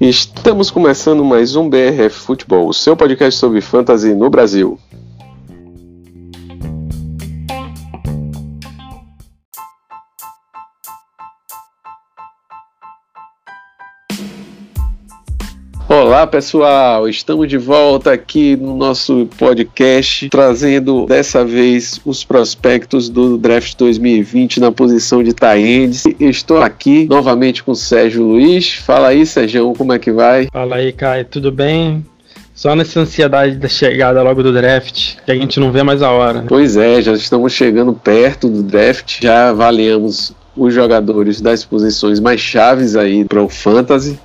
Estamos começando mais um BRF Futebol, o seu podcast sobre fantasy no Brasil. Pessoal, estamos de volta aqui no nosso podcast, trazendo dessa vez os prospectos do Draft 2020 na posição de Taendes. Estou aqui novamente com o Sérgio Luiz. Fala aí, Sérgio, como é que vai? Fala aí, Caio, tudo bem? Só nessa ansiedade da chegada logo do draft, que a gente não vê mais a hora. Né? Pois é, já estamos chegando perto do draft, já avaliamos os jogadores das posições mais chaves aí para o Fantasy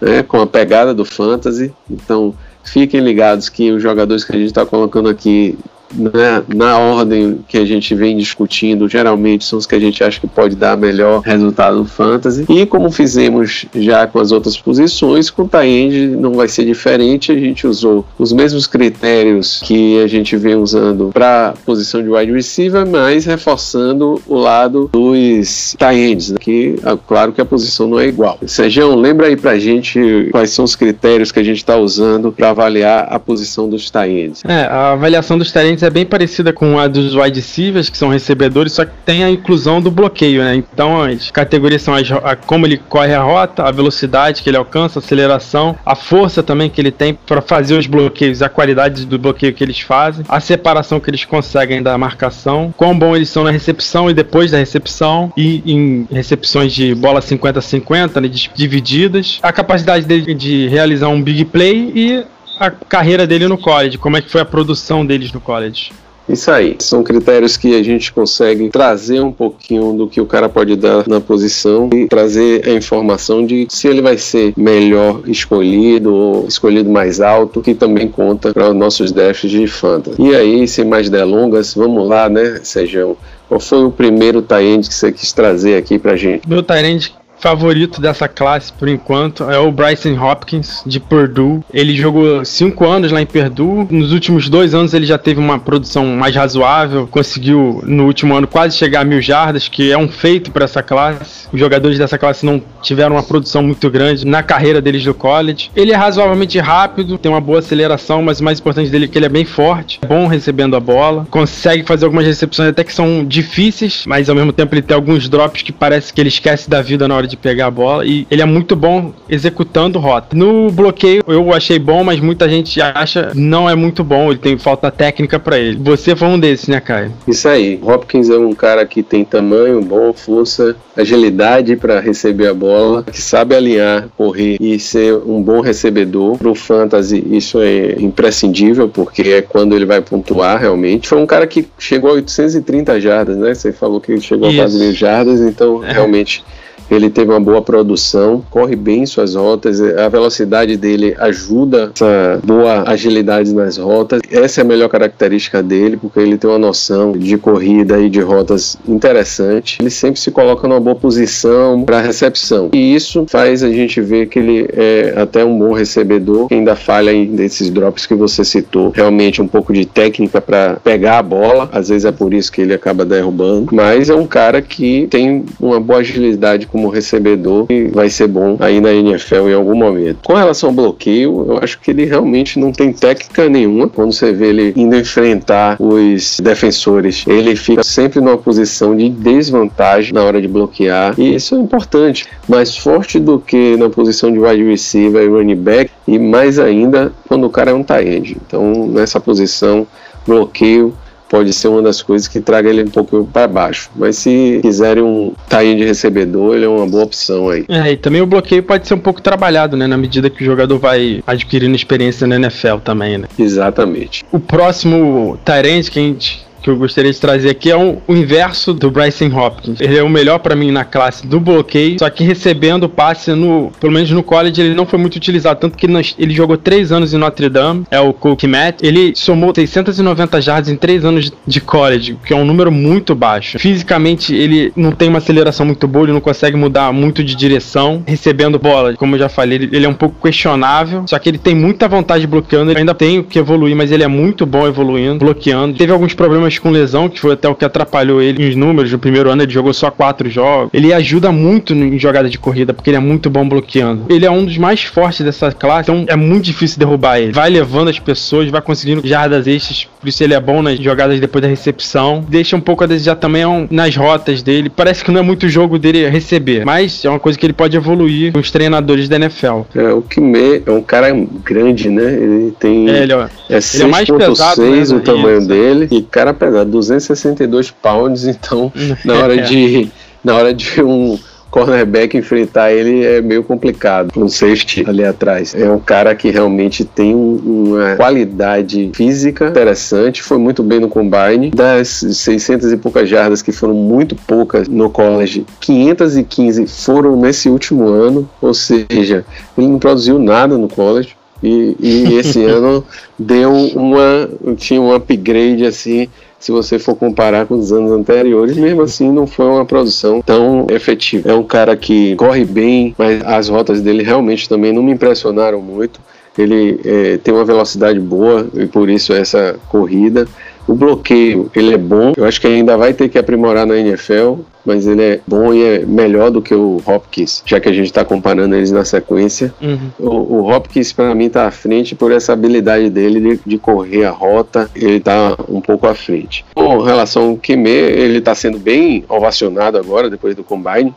né, com a pegada do fantasy. Então, fiquem ligados que os jogadores que a gente está colocando aqui na, na ordem que a gente vem discutindo, geralmente são os que a gente acha que pode dar melhor resultado no fantasy. E como fizemos já com as outras posições, com o Taend não vai ser diferente. A gente usou os mesmos critérios que a gente vem usando para posição de wide receiver, mas reforçando o lado dos Taends, né? que ah, claro que a posição não é igual. Sejão, lembra aí pra gente quais são os critérios que a gente está usando para avaliar a posição dos Taends. É, a avaliação dos Taends é bem parecida com a dos wide receivers, que são recebedores, só que tem a inclusão do bloqueio, né? Então as categorias são as, a, como ele corre a rota, a velocidade que ele alcança, a aceleração, a força também que ele tem para fazer os bloqueios, a qualidade do bloqueio que eles fazem, a separação que eles conseguem da marcação, quão bom eles são na recepção e depois da recepção, e em recepções de bola 50-50, né, divididas, a capacidade dele de realizar um big play e a carreira dele no college, como é que foi a produção deles no college. Isso aí. São critérios que a gente consegue trazer um pouquinho do que o cara pode dar na posição e trazer a informação de se ele vai ser melhor escolhido ou escolhido mais alto, que também conta para os nossos drafts de fantasy. E aí, sem mais delongas, vamos lá, né, Sejão? Qual foi o primeiro tie que você quis trazer aqui pra gente? Meu tie favorito dessa classe por enquanto é o Bryson Hopkins de Purdue. Ele jogou cinco anos lá em Purdue. Nos últimos dois anos ele já teve uma produção mais razoável. Conseguiu no último ano quase chegar a mil jardas, que é um feito para essa classe. Os jogadores dessa classe não tiveram uma produção muito grande na carreira deles do college. Ele é razoavelmente rápido, tem uma boa aceleração, mas o mais importante dele é que ele é bem forte, é bom recebendo a bola, consegue fazer algumas recepções até que são difíceis, mas ao mesmo tempo ele tem alguns drops que parece que ele esquece da vida na hora de pegar a bola e ele é muito bom executando rota. No bloqueio eu achei bom, mas muita gente acha não é muito bom, ele tem falta técnica para ele. Você foi um desses, né, Caio? Isso aí. Hopkins é um cara que tem tamanho, bom, força, agilidade para receber a bola, que sabe alinhar, correr e ser um bom recebedor. Pro fantasy isso é imprescindível porque é quando ele vai pontuar realmente. Foi um cara que chegou a 830 jardas, né? Você falou que ele chegou isso. a quase mil jardas, então é. realmente ele teve uma boa produção, corre bem suas rotas, a velocidade dele ajuda essa boa agilidade nas rotas. Essa é a melhor característica dele, porque ele tem uma noção de corrida e de rotas interessante. Ele sempre se coloca numa boa posição para recepção. E isso faz a gente ver que ele é até um bom recebedor, ainda falha em desses drops que você citou. Realmente um pouco de técnica para pegar a bola, às vezes é por isso que ele acaba derrubando, mas é um cara que tem uma boa agilidade com como recebedor e vai ser bom aí na NFL em algum momento. Com relação ao bloqueio, eu acho que ele realmente não tem técnica nenhuma. Quando você vê ele indo enfrentar os defensores, ele fica sempre numa posição de desvantagem na hora de bloquear e isso é importante. Mais forte do que na posição de wide receiver e running back e mais ainda quando o cara é um tight end. Então nessa posição bloqueio pode ser uma das coisas que traga ele um pouco para baixo. Mas se quiserem um tainho de recebedor, ele é uma boa opção aí. É, e também o bloqueio pode ser um pouco trabalhado, né? Na medida que o jogador vai adquirindo experiência na NFL também, né? Exatamente. O próximo Tyrant que a gente que eu gostaria de trazer aqui é um, o inverso do Bryson Hopkins. Ele é o melhor para mim na classe do bloqueio, só que recebendo passe no, pelo menos no college, ele não foi muito utilizado, tanto que ele jogou três anos em Notre Dame, é o Cook Matt. Ele somou 690 jardas em três anos de college, que é um número muito baixo. Fisicamente, ele não tem uma aceleração muito boa, ele não consegue mudar muito de direção, recebendo bola, como eu já falei, ele, ele é um pouco questionável, só que ele tem muita vontade bloqueando, ele ainda tem que evoluir, mas ele é muito bom evoluindo, bloqueando. Teve alguns problemas problemas com lesão, que foi até o que atrapalhou ele nos números. No primeiro ano ele jogou só quatro jogos. Ele ajuda muito em jogada de corrida, porque ele é muito bom bloqueando. Ele é um dos mais fortes dessa classe, então é muito difícil derrubar ele. Vai levando as pessoas, vai conseguindo jardas extras, por isso ele é bom nas jogadas depois da recepção. Deixa um pouco a desejar também nas rotas dele. Parece que não é muito jogo dele receber, mas é uma coisa que ele pode evoluir com os treinadores da NFL. É, o Kime é um cara grande, né? Ele tem. É, ele, é, é 6. é mais pesado, né, o tamanho isso. dele. E cara pesado, 262 pounds, então na hora de. Na hora de um cornerback enfrentar ele é meio complicado. Um safety ali atrás. É um cara que realmente tem uma qualidade física interessante, foi muito bem no combine. Das 600 e poucas jardas que foram muito poucas no college, 515 foram nesse último ano, ou seja, ele não produziu nada no college. E, e esse ano deu uma tinha um upgrade assim se você for comparar com os anos anteriores, mesmo assim não foi uma produção tão efetiva. É um cara que corre bem, mas as rotas dele realmente também não me impressionaram muito. Ele é, tem uma velocidade boa e por isso essa corrida. O bloqueio, ele é bom. Eu acho que ainda vai ter que aprimorar na NFL, mas ele é bom e é melhor do que o Hopkins, já que a gente está comparando eles na sequência. Uhum. O, o, Hopkins, para mim, está à frente por essa habilidade dele de, de correr a rota, ele está um pouco à frente. Com relação ao Kime, ele está sendo bem ovacionado agora, depois do Combine.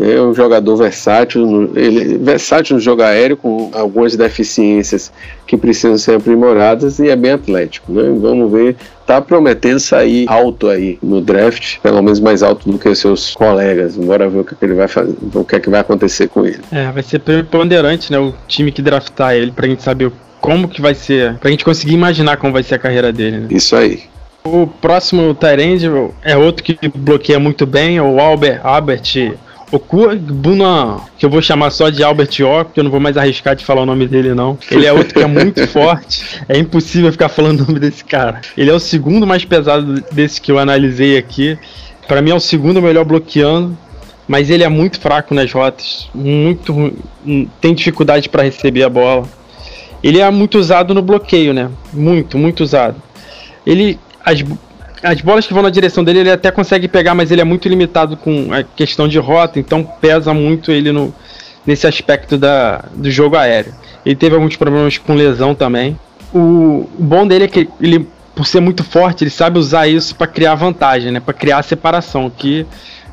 É um jogador versátil, ele versátil no jogo aéreo com algumas deficiências que precisam ser aprimoradas e é bem atlético, né? Vamos ver, tá prometendo sair alto aí no draft, pelo menos mais alto do que os seus colegas. Bora ver o que, é que ele vai fazer, o que é que vai acontecer com ele. É, vai ser preponderante, né, o time que draftar ele pra gente saber como que vai ser, pra gente conseguir imaginar como vai ser a carreira dele. Né? Isso aí. O próximo Tyrande é outro que bloqueia muito bem, é o Albert, Albert o Buna, que eu vou chamar só de Albert O, porque eu não vou mais arriscar de falar o nome dele, não. Ele é outro que é muito forte. É impossível ficar falando o nome desse cara. Ele é o segundo mais pesado desse que eu analisei aqui. Para mim é o segundo melhor bloqueando. Mas ele é muito fraco nas rotas. Muito Tem dificuldade para receber a bola. Ele é muito usado no bloqueio, né? Muito, muito usado. Ele. As, as bolas que vão na direção dele ele até consegue pegar, mas ele é muito limitado com a questão de rota, então pesa muito ele no, nesse aspecto da, do jogo aéreo. Ele teve alguns problemas com lesão também. O, bom dele é que ele, por ser muito forte, ele sabe usar isso para criar vantagem, né? Para criar separação, que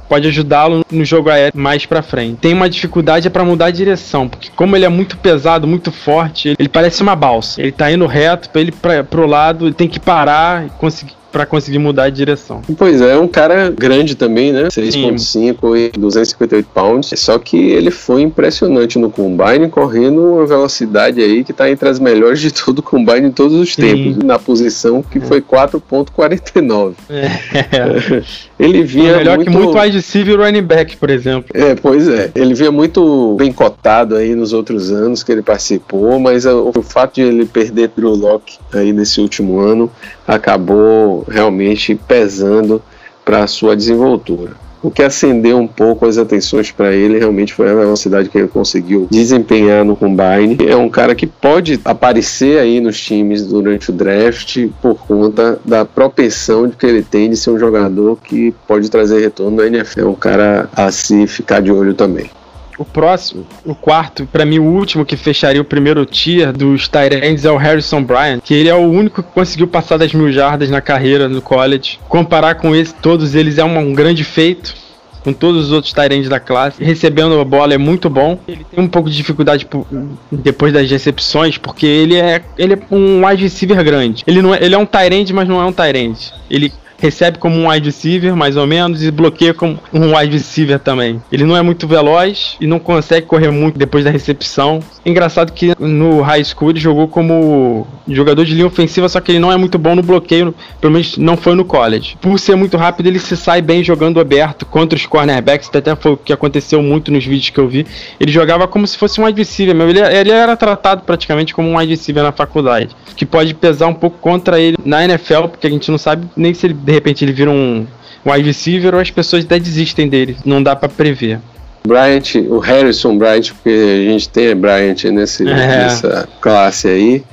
pode ajudá-lo no jogo aéreo mais para frente. Tem uma dificuldade é para mudar a direção, porque como ele é muito pesado, muito forte, ele parece uma balsa. Ele tá indo reto, para ele para pro lado, ele tem que parar e conseguir para conseguir mudar de direção. Pois é, é um cara grande também, né? 6.5 e 258 pounds. Só que ele foi impressionante no combine, correndo uma velocidade aí que tá entre as melhores de todo o combine em todos os tempos, Sim. na posição que é. foi 4.49. É. ele vinha melhor muito... que muito wide receiver running back, por exemplo. É, pois é. Ele vinha muito bem cotado aí nos outros anos que ele participou, mas o, o fato de ele perder Drew Locke aí nesse último ano acabou realmente pesando para a sua desenvoltura. O que acendeu um pouco as atenções para ele realmente foi a velocidade que ele conseguiu desempenhar no combine. É um cara que pode aparecer aí nos times durante o draft por conta da propensão que ele tem de ser um jogador que pode trazer retorno na NFL. É um cara a se ficar de olho também. O próximo, o quarto, para mim o último que fecharia o primeiro tier dos Tyrants é o Harrison Bryant, que ele é o único que conseguiu passar das mil jardas na carreira no college. Comparar com esse, todos eles é um, um grande feito com todos os outros Tyrants da classe. Recebendo a bola é muito bom. Ele tem um pouco de dificuldade depois das recepções, porque ele é, ele é um wide receiver grande. Ele, não é, ele é um Tyrant, mas não é um Tyrant. Ele recebe como um wide receiver, mais ou menos, e bloqueia como um wide receiver também. Ele não é muito veloz e não consegue correr muito depois da recepção. Engraçado que no high school ele jogou como jogador de linha ofensiva, só que ele não é muito bom no bloqueio, pelo menos não foi no college. Por ser muito rápido, ele se sai bem jogando aberto contra os cornerbacks, até foi o que aconteceu muito nos vídeos que eu vi. Ele jogava como se fosse um wide receiver, ele, ele era tratado praticamente como um wide receiver na faculdade, que pode pesar um pouco contra ele na NFL, porque a gente não sabe nem se ele de repente ele vira um wide receiver ou as pessoas até desistem dele. Não dá para prever. Bryant, o Harrison Bryant, porque a gente tem Bryant nesse, é. nessa classe aí,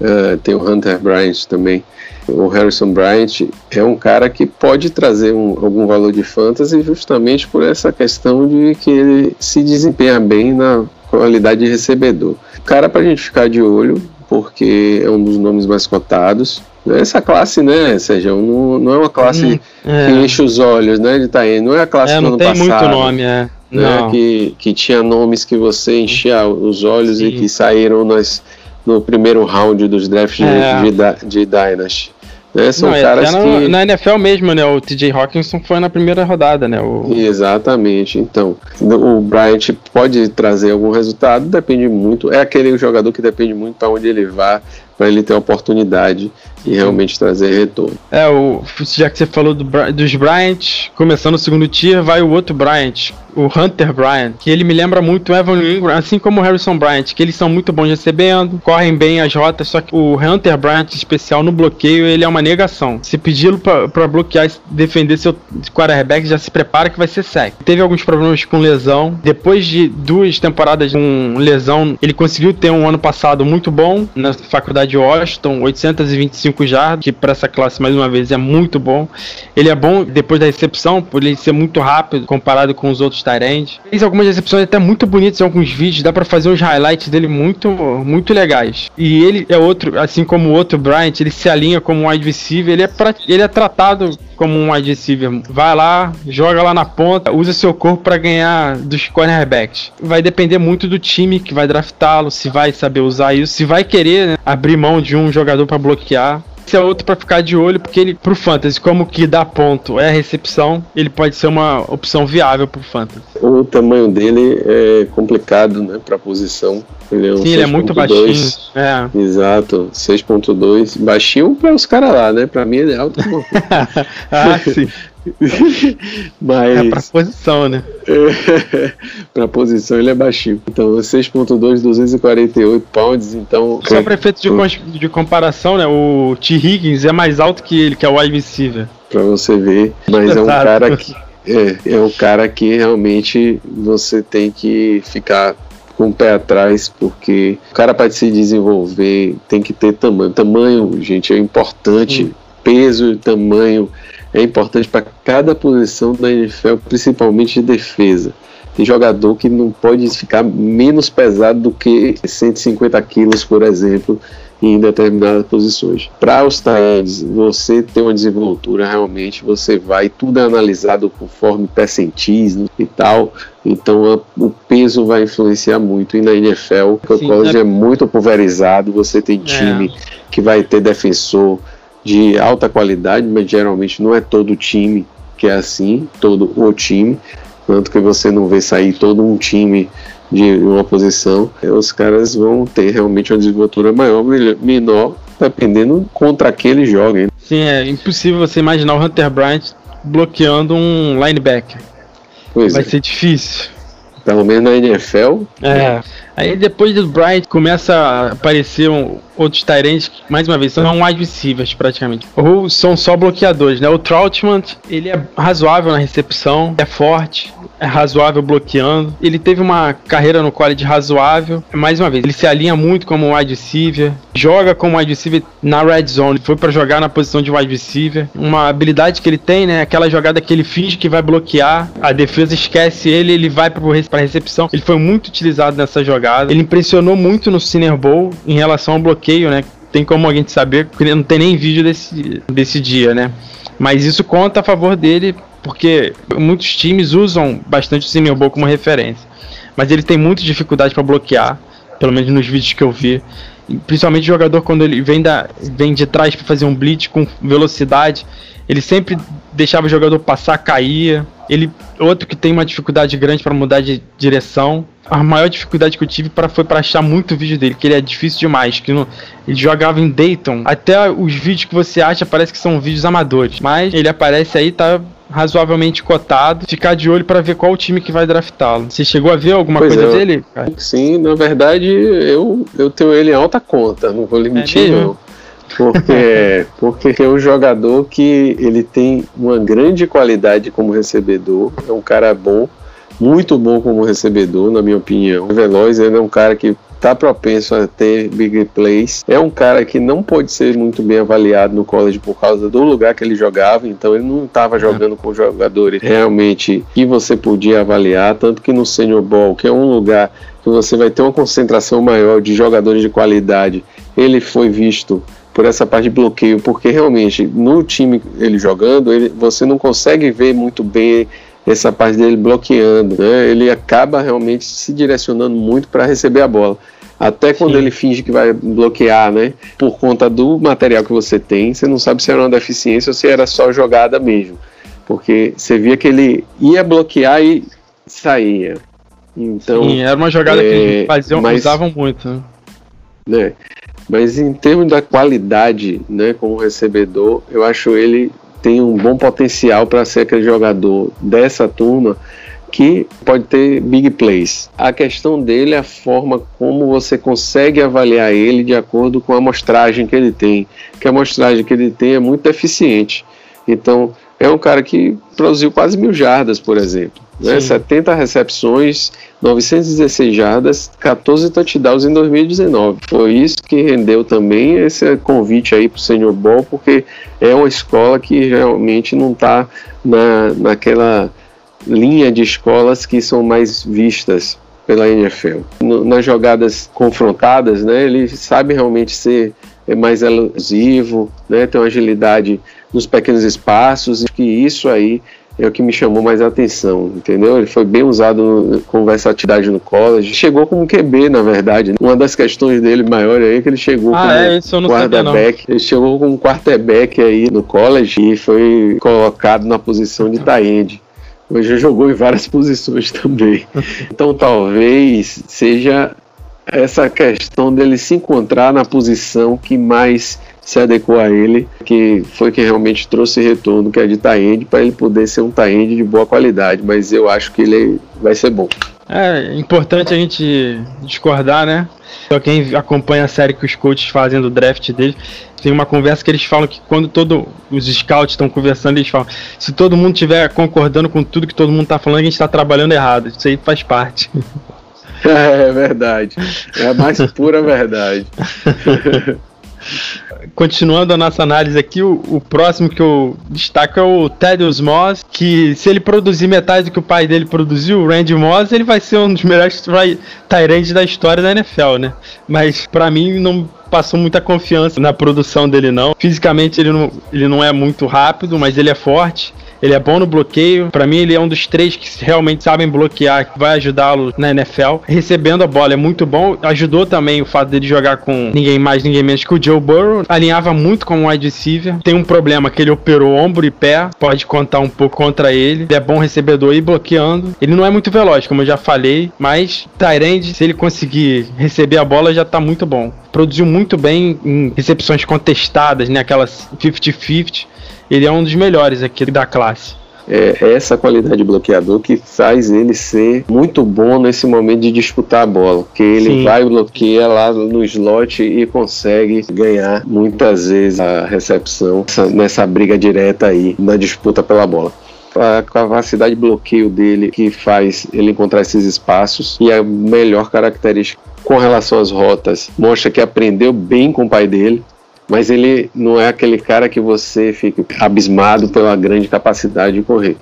uh, tem o Hunter Bryant também. o Harrison Bryant é um cara que pode trazer um, algum valor de fantasy justamente por essa questão de que ele se desempenha bem na qualidade de recebedor. Cara para a gente ficar de olho, porque é um dos nomes mais cotados. Essa classe, né, seja, não, não é uma classe hum, é. que enche os olhos, né, de Taen. Não é a classe é, do ano passado. Não tem muito nome, é. Né, que, que tinha nomes que você enchia os olhos Sim. e que saíram nas, no primeiro round dos drafts é. de, de, de Dynasty. Né? São Não, caras na, que... na NFL mesmo, né? O TJ Hawkinson foi na primeira rodada, né? O... Exatamente. Então, o Bryant pode trazer algum resultado, depende muito. É aquele jogador que depende muito para onde ele vá, para ele ter oportunidade e realmente trazer retorno. É, o, já que você falou do, dos Bryant, começando o segundo tier, vai o outro Bryant, o Hunter Bryant, que ele me lembra muito o Evan Ingram, assim como o Harrison Bryant, que eles são muito bons recebendo, correm bem as rotas, só que o Hunter Bryant especial no bloqueio, ele é uma negação. Se pedi-lo para bloquear e defender seu quarterback, já se prepara que vai ser sec. Teve alguns problemas com lesão, depois de duas temporadas com lesão, ele conseguiu ter um ano passado muito bom na faculdade de Washington, 825 jardas, que para essa classe mais uma vez é muito bom. Ele é bom depois da recepção, por ele ser muito rápido comparado com os outros Tyrants. Fez algumas recepções até muito bonitas em alguns vídeos, dá para fazer uns highlights dele muito muito legais. E ele é outro, assim como o outro Bryant, ele se alinha como um wide receiver, ele é pra, ele é tratado como um wide receiver. Vai lá, joga lá na ponta, usa seu corpo para ganhar dos cornerbacks. Vai depender muito do time que vai draftá-lo, se vai saber usar isso, se vai querer né, abrir mão de um jogador para bloquear. Esse é outro para ficar de olho, porque ele, pro Fantasy, como que dá ponto é a recepção, ele pode ser uma opção viável pro Fantasy. O tamanho dele é complicado, né, pra posição. Ele é um Sim, ele é muito baixinho. É. Exato, 6.2. Baixinho para os caras lá, né? Para mim ele é alto. ah, sim. Mas... É pra posição, né? pra posição ele é baixinho. Então, 6.2, 248 pounds, então... Só para efeito de, de comparação, né? O T. Higgins é mais alto que ele, que é o wide receiver. Pra você ver. Mas é um cara que... É, é um cara que realmente você tem que ficar com o pé atrás, porque o cara para se desenvolver tem que ter tamanho. Tamanho, gente, é importante. Hum. Peso e tamanho é importante para cada posição da NFL, principalmente de defesa. Tem jogador que não pode ficar menos pesado do que 150 quilos, por exemplo, em determinadas posições. Para os Tyrants, você ter uma desenvoltura, realmente você vai, tudo é analisado conforme percentis e tal, então o peso vai influenciar muito. E na NFL, o college é... é muito pulverizado, você tem é. time é. que vai ter defensor, de alta qualidade, mas geralmente não é todo time que é assim, todo o time, tanto que você não vê sair todo um time de uma posição, os caras vão ter realmente uma desenvoltura maior, menor, dependendo contra quem eles joguem. Sim, é impossível você imaginar o Hunter Bryant bloqueando um linebacker. Pois Vai é. ser difícil. Pelo menos na NFL. É. Aí depois do Bryant começa a aparecer um, outros Tyrants, mais uma vez, são wide receivers praticamente. Ou são só bloqueadores, né? O Troutman, ele é razoável na recepção, é forte, é razoável bloqueando. Ele teve uma carreira no college razoável. Mais uma vez, ele se alinha muito como wide receiver, joga como wide receiver na red zone, foi para jogar na posição de wide receiver. Uma habilidade que ele tem, né? Aquela jogada que ele finge que vai bloquear, a defesa esquece ele, ele vai para recepção. Ele foi muito utilizado nessa jogada. Ele impressionou muito no Senior Bowl em relação ao bloqueio né? Tem como alguém saber, porque não tem nem vídeo desse, desse dia, né? Mas isso conta a favor dele, porque muitos times usam bastante o Senior Bowl como referência. Mas ele tem muita dificuldade para bloquear, pelo menos nos vídeos que eu vi. Principalmente o jogador quando ele vem, da, vem de trás para fazer um blitz com velocidade, ele sempre deixava o jogador passar, caía. Ele outro que tem uma dificuldade grande para mudar de direção a maior dificuldade que eu tive para foi para achar muito vídeo dele, que ele é difícil demais, que não, ele jogava em Dayton. Até os vídeos que você acha parece que são vídeos amadores, mas ele aparece aí tá razoavelmente cotado. Ficar de olho para ver qual o time que vai draftá-lo. Você chegou a ver alguma pois coisa é, dele? Cara? Sim, na verdade eu eu tenho ele em alta conta, não vou mentir é não. Porque, porque é um jogador que ele tem uma grande qualidade como recebedor, é um cara bom, muito bom como recebedor, na minha opinião. Veloz ele é um cara que tá propenso a ter big plays. É um cara que não pode ser muito bem avaliado no college por causa do lugar que ele jogava, então ele não estava é. jogando com jogadores realmente que você podia avaliar, tanto que no Senior Ball, que é um lugar que você vai ter uma concentração maior de jogadores de qualidade, ele foi visto por essa parte de bloqueio, porque realmente no time ele jogando, ele, você não consegue ver muito bem essa parte dele bloqueando, né? Ele acaba realmente se direcionando muito para receber a bola. Até quando Sim. ele finge que vai bloquear, né? Por conta do material que você tem, você não sabe se era uma deficiência ou se era só jogada mesmo. Porque você via que ele ia bloquear e saía. Então, Sim, era uma jogada é, que eles faziam, mas, usavam muito. Né? Mas em termos da qualidade, né, como recebedor, eu acho ele tem um bom potencial para ser aquele jogador dessa turma que pode ter big plays. A questão dele é a forma como você consegue avaliar ele de acordo com a amostragem que ele tem, que a amostragem que ele tem é muito eficiente. Então, é um cara que produziu quase mil jardas, por exemplo. Né? 70 recepções, 916 jardas, 14 touchdowns em 2019. Foi isso que rendeu também esse convite aí para o Senior Bowl, porque é uma escola que realmente não está na, naquela linha de escolas que são mais vistas pela NFL. No, nas jogadas confrontadas, né, ele sabe realmente ser mais elusivo, né, tem uma agilidade nos pequenos espaços, e que isso aí é o que me chamou mais a atenção, entendeu? Ele foi bem usado com versatilidade no college. Chegou como QB, na verdade. Uma das questões dele maior aí é que ele chegou ah, como é, quarterback. Ele chegou como quarterback aí no college e foi colocado na posição de tight end. Hoje jogou em várias posições também. Então talvez seja essa questão dele se encontrar na posição que mais se adequou a ele, que foi quem realmente trouxe retorno, que é de Taend, para ele poder ser um Taend de boa qualidade, mas eu acho que ele vai ser bom. É importante a gente discordar, né? Só quem acompanha a série que os coaches fazem do draft dele, tem uma conversa que eles falam que quando todos os scouts estão conversando, eles falam: se todo mundo estiver concordando com tudo que todo mundo está falando, a gente está trabalhando errado. Isso aí faz parte. É verdade. É a mais pura verdade. continuando a nossa análise aqui, o, o, próximo que eu destaco é o Thaddeus Moss, que se ele produzir metade do que o pai dele produziu, o Randy Moss, ele vai ser um dos melhores Tyrants da história da NFL, né? Mas para mim não passou muita confiança na produção dele não. Fisicamente ele não, ele não é muito rápido, mas ele é forte. Ele é bom no bloqueio. Para mim, ele é um dos três que realmente sabem bloquear, que vai ajudá-lo na NFL. Recebendo a bola é muito bom. Ajudou também o fato dele jogar com ninguém mais, ninguém menos que o Joe Burrow. Alinhava muito com o wide receiver. Tem um problema que ele operou ombro e pé. Pode contar um pouco contra ele. Ele é bom recebedor e bloqueando. Ele não é muito veloz, como eu já falei, mas Tyrande, se ele conseguir receber a bola, já tá muito bom. Produziu muito bem em recepções contestadas, né? Aquelas 50-50 ele é um dos melhores aqui da classe. É essa qualidade de bloqueador que faz ele ser muito bom nesse momento de disputar a bola. Que ele Sim. vai bloqueia lá no slot e consegue ganhar muitas vezes a recepção nessa briga direta aí na disputa pela bola a capacidade de bloqueio dele que faz ele encontrar esses espaços e a melhor característica com relação às rotas mostra que aprendeu bem com o pai dele mas ele não é aquele cara que você fica abismado pela grande capacidade de correr.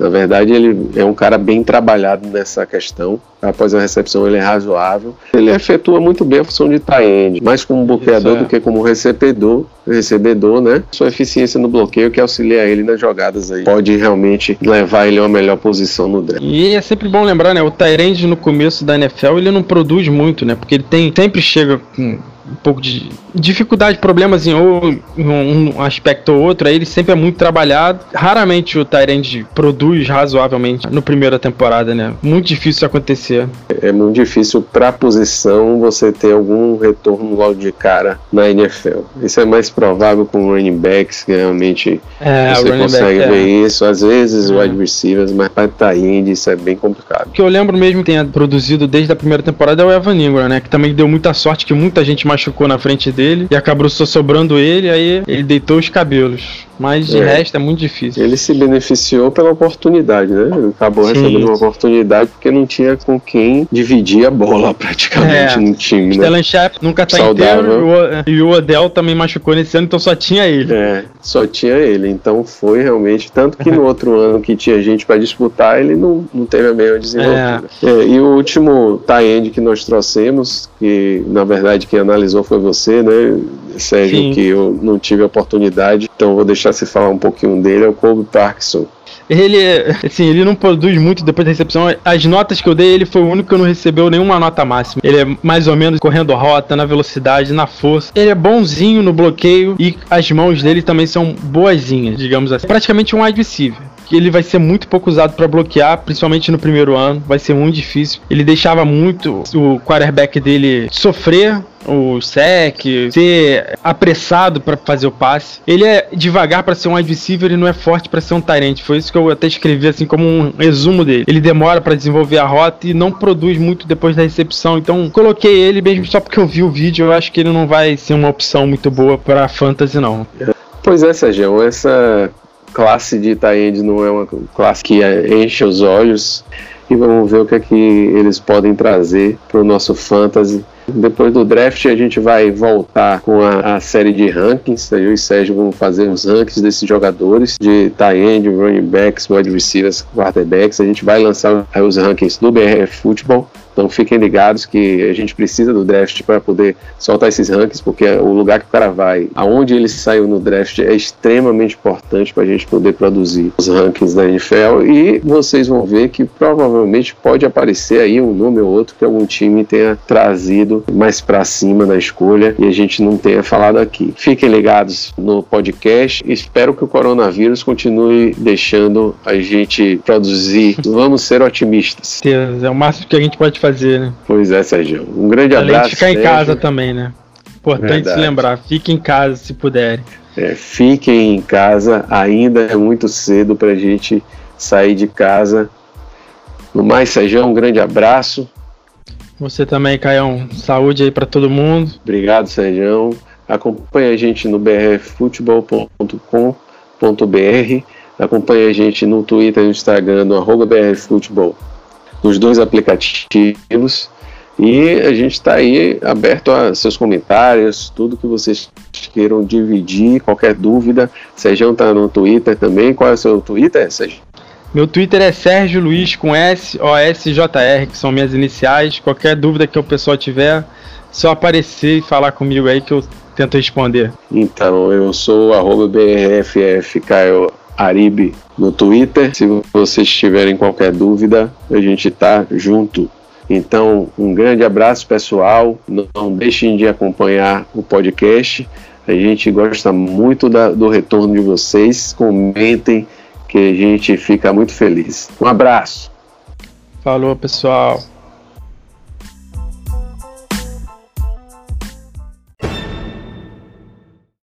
Na verdade, ele é um cara bem trabalhado nessa questão. Após a recepção, ele é razoável. Ele efetua muito bem a função de tie-end, mais como bloqueador é. do que como recebedor, recebedor, né? Sua eficiência no bloqueio que auxilia ele nas jogadas aí. Pode realmente levar ele a uma melhor posição no draft. E é sempre bom lembrar, né? O tie-end no começo da NFL, ele não produz muito, né? Porque ele tem sempre chega com um pouco de dificuldade, problemas em, ou, em um aspecto ou outro, aí ele sempre é muito trabalhado. Raramente o Tyrande produz razoavelmente no primeira temporada, né? Muito difícil acontecer. É muito difícil para posição você ter algum retorno logo de cara na NFL. Isso é mais provável com running backs, que realmente é, você consegue back, ver é. isso. Às vezes é. wide receivers, mas para Tyrande isso é bem complicado. O que eu lembro mesmo que tenha produzido desde a primeira temporada é o Evan Ingram, né? Que também deu muita sorte que muita gente machucou na frente dele e acabou só sobrando ele, aí ele deitou os cabelos. Mas de é. resto é muito difícil. Ele se beneficiou pela oportunidade, né? Ele acabou Sim. recebendo uma oportunidade porque não tinha com quem dividir a bola praticamente é. no time, né? Stellan Shep nunca tá Saudável. inteiro e o Odell também machucou nesse ano, então só tinha ele. É, só tinha ele. Então foi realmente, tanto que no outro ano que tinha gente para disputar, ele não, não teve a mesma desenvoltura. É. É, e o último tie-end que nós trouxemos, que na verdade quem analisou foi você, né? Sérgio, Sim. que eu não tive a oportunidade, então vou deixar você falar um pouquinho dele, é o Kobe Parkinson. Ele, assim, ele não produz muito depois da recepção. As notas que eu dei, ele foi o único que não recebeu nenhuma nota máxima. Ele é mais ou menos correndo rota, na velocidade, na força. Ele é bonzinho no bloqueio e as mãos dele também são boazinhas, digamos assim. Praticamente um wide receiver que ele vai ser muito pouco usado para bloquear, principalmente no primeiro ano, vai ser muito difícil. Ele deixava muito o quarterback dele sofrer o sec, ser apressado para fazer o passe. Ele é devagar para ser um wide receiver e não é forte para ser um Tyrant. Foi isso que eu até escrevi assim como um resumo dele. Ele demora para desenvolver a rota e não produz muito depois da recepção. Então coloquei ele mesmo só porque eu vi o vídeo. Eu acho que ele não vai ser uma opção muito boa para fantasy não. Pois é, Sérgio, essa classe de Tyrande não é uma classe que enche os olhos e vamos ver o que é que eles podem trazer para o nosso fantasy. Depois do draft a gente vai voltar com a, a série de rankings. Eu e Sérgio vamos fazer os rankings desses jogadores de end, running backs, wide receivers, quarterbacks. A gente vai lançar os rankings do BRF Futebol então fiquem ligados que a gente precisa do draft para poder soltar esses rankings, porque o lugar que o cara vai, aonde ele saiu no draft, é extremamente importante para a gente poder produzir os rankings da NFL. E vocês vão ver que provavelmente pode aparecer aí um nome ou outro que algum time tenha trazido mais para cima na escolha e a gente não tenha falado aqui. Fiquem ligados no podcast. Espero que o coronavírus continue deixando a gente produzir. Vamos ser otimistas. É o máximo que a gente pode fazer, né? Pois é, Sérgio. Um grande Além abraço. De ficar Sérgio. em casa também, né? Importante Verdade. se lembrar, fiquem em casa se puderem. É, fiquem em casa, ainda é muito cedo para a gente sair de casa. No mais, Sérgio, um grande abraço. Você também, Caião. Saúde aí para todo mundo. Obrigado, Sérgio. Acompanhe a gente no brfutebol.com.br. Acompanhe a gente no Twitter e no Instagram, no arroba brfutebol nos dois aplicativos. E a gente está aí aberto a seus comentários, tudo que vocês queiram dividir, qualquer dúvida. Sérgio está no Twitter também. Qual é o seu Twitter, Sérgio? Meu Twitter é Sérgio Luiz com S O S J R, que são minhas iniciais. Qualquer dúvida que o pessoal tiver, só aparecer e falar comigo aí que eu tento responder. Então, eu sou arroba BRFF Aribe no Twitter. Se vocês tiverem qualquer dúvida, a gente está junto. Então, um grande abraço, pessoal. Não deixem de acompanhar o podcast. A gente gosta muito da, do retorno de vocês. Comentem, que a gente fica muito feliz. Um abraço. Falou, pessoal.